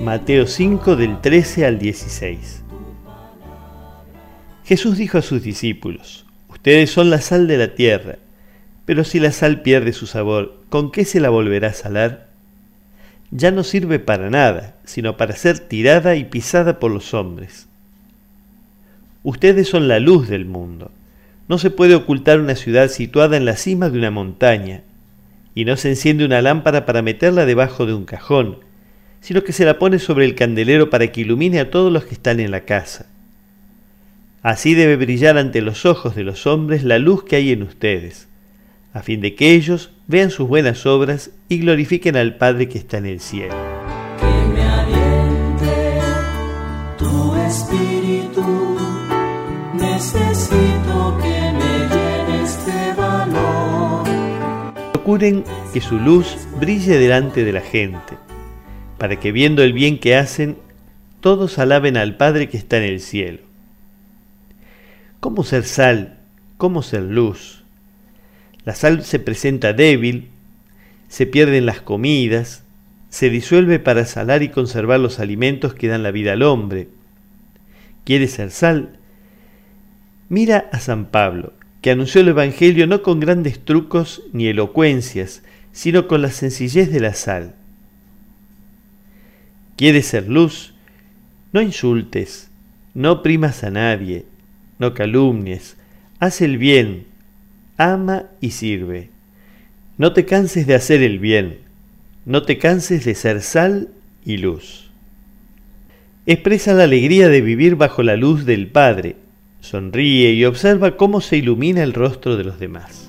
Mateo 5 del 13 al 16. Jesús dijo a sus discípulos, Ustedes son la sal de la tierra, pero si la sal pierde su sabor, ¿con qué se la volverá a salar? Ya no sirve para nada, sino para ser tirada y pisada por los hombres. Ustedes son la luz del mundo. No se puede ocultar una ciudad situada en la cima de una montaña, y no se enciende una lámpara para meterla debajo de un cajón, sino que se la pone sobre el candelero para que ilumine a todos los que están en la casa. Así debe brillar ante los ojos de los hombres la luz que hay en ustedes, a fin de que ellos vean sus buenas obras y glorifiquen al Padre que está en el cielo. Que me aliente tu espíritu, necesito que me llenes de valor. Procuren que su luz brille delante de la gente para que viendo el bien que hacen, todos alaben al Padre que está en el cielo. ¿Cómo ser sal? ¿Cómo ser luz? La sal se presenta débil, se pierden las comidas, se disuelve para salar y conservar los alimentos que dan la vida al hombre. ¿Quieres ser sal? Mira a San Pablo, que anunció el Evangelio no con grandes trucos ni elocuencias, sino con la sencillez de la sal ¿Quieres ser luz? No insultes, no oprimas a nadie, no calumnies, haz el bien, ama y sirve. No te canses de hacer el bien, no te canses de ser sal y luz. Expresa la alegría de vivir bajo la luz del Padre, sonríe y observa cómo se ilumina el rostro de los demás.